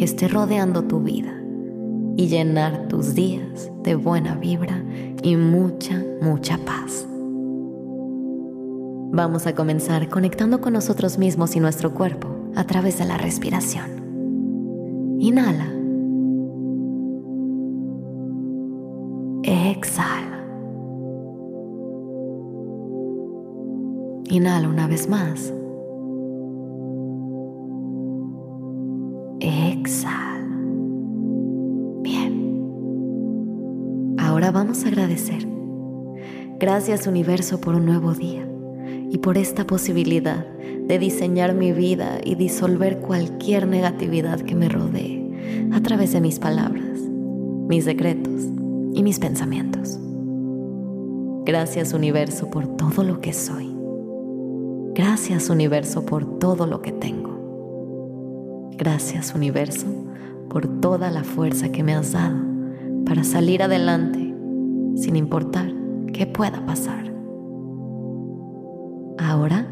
que esté rodeando tu vida y llenar tus días de buena vibra y mucha, mucha paz. Vamos a comenzar conectando con nosotros mismos y nuestro cuerpo a través de la respiración. Inhala. Exhala. Inhala una vez más. Agradecer. Gracias universo por un nuevo día y por esta posibilidad de diseñar mi vida y disolver cualquier negatividad que me rodee a través de mis palabras, mis decretos y mis pensamientos. Gracias universo por todo lo que soy. Gracias universo por todo lo que tengo. Gracias universo por toda la fuerza que me has dado para salir adelante sin importar qué pueda pasar. Ahora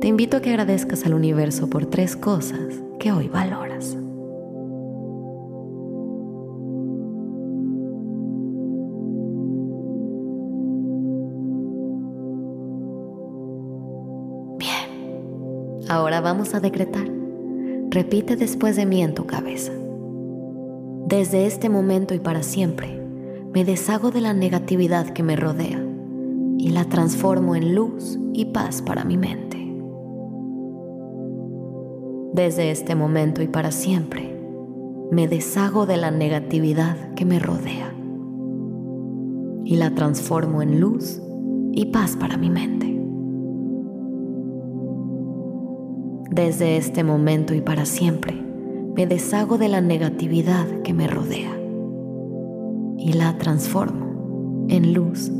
te invito a que agradezcas al universo por tres cosas que hoy valoras. Bien, ahora vamos a decretar. Repite después de mí en tu cabeza. Desde este momento y para siempre, me deshago de la negatividad que me rodea y la transformo en luz y paz para mi mente. Desde este momento y para siempre, me deshago de la negatividad que me rodea y la transformo en luz y paz para mi mente. Desde este momento y para siempre, me deshago de la negatividad que me rodea y la transformo en luz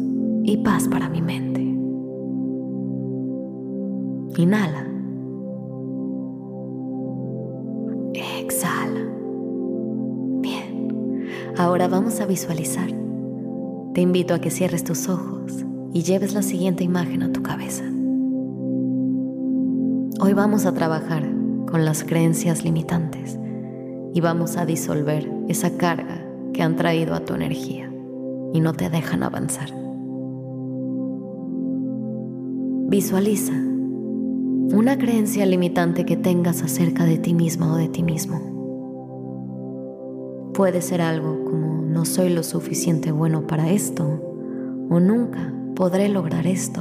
y paz para mi mente. Inhala. Exhala. Bien. Ahora vamos a visualizar. Te invito a que cierres tus ojos y lleves la siguiente imagen a tu cabeza. Hoy vamos a trabajar con las creencias limitantes y vamos a disolver esa carga que han traído a tu energía y no te dejan avanzar. Visualiza una creencia limitante que tengas acerca de ti misma o de ti mismo. Puede ser algo como no soy lo suficiente bueno para esto o nunca podré lograr esto.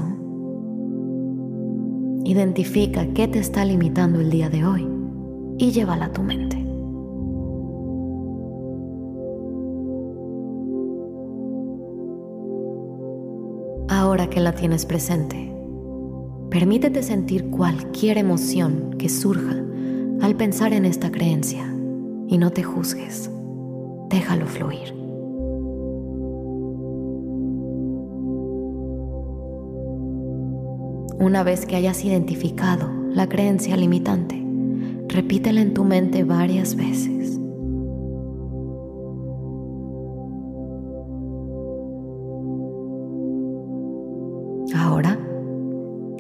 Identifica qué te está limitando el día de hoy y llévala a tu mente. Ahora que la tienes presente, permítete sentir cualquier emoción que surja al pensar en esta creencia y no te juzgues. Déjalo fluir. Una vez que hayas identificado la creencia limitante, repítela en tu mente varias veces. Ahora,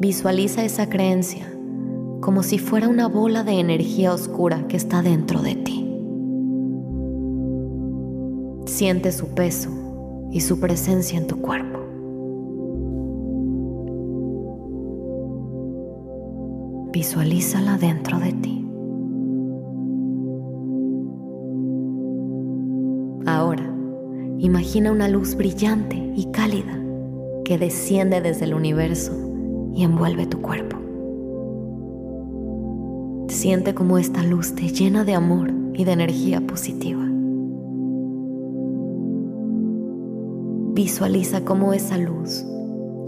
visualiza esa creencia como si fuera una bola de energía oscura que está dentro de ti. Siente su peso y su presencia en tu cuerpo. Visualízala dentro de ti. Ahora, Imagina una luz brillante y cálida que desciende desde el universo y envuelve tu cuerpo. Siente como esta luz te llena de amor y de energía positiva. Visualiza cómo esa luz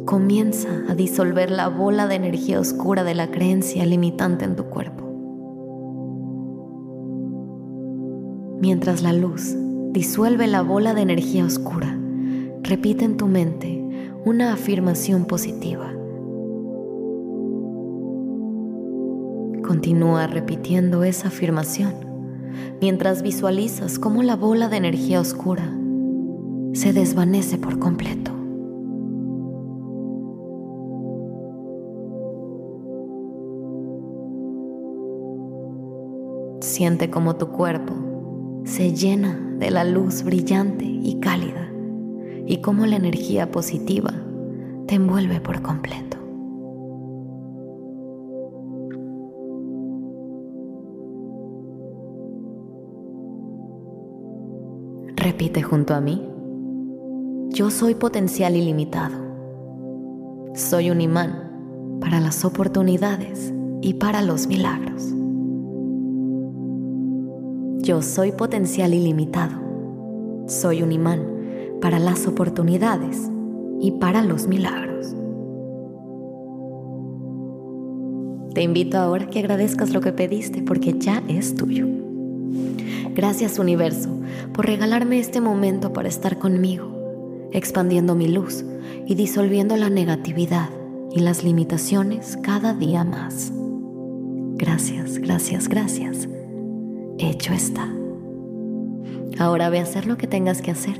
comienza a disolver la bola de energía oscura de la creencia limitante en tu cuerpo. Mientras la luz disuelve la bola de energía oscura, repite en tu mente una afirmación positiva. Continúa repitiendo esa afirmación mientras visualizas cómo la bola de energía oscura se desvanece por completo. Siente como tu cuerpo se llena de la luz brillante y cálida y cómo la energía positiva te envuelve por completo. Repite junto a mí. Yo soy potencial ilimitado. Soy un imán para las oportunidades y para los milagros. Yo soy potencial ilimitado. Soy un imán para las oportunidades y para los milagros. Te invito ahora a que agradezcas lo que pediste porque ya es tuyo. Gracias universo por regalarme este momento para estar conmigo expandiendo mi luz y disolviendo la negatividad y las limitaciones cada día más. Gracias, gracias, gracias. Hecho está. Ahora ve a hacer lo que tengas que hacer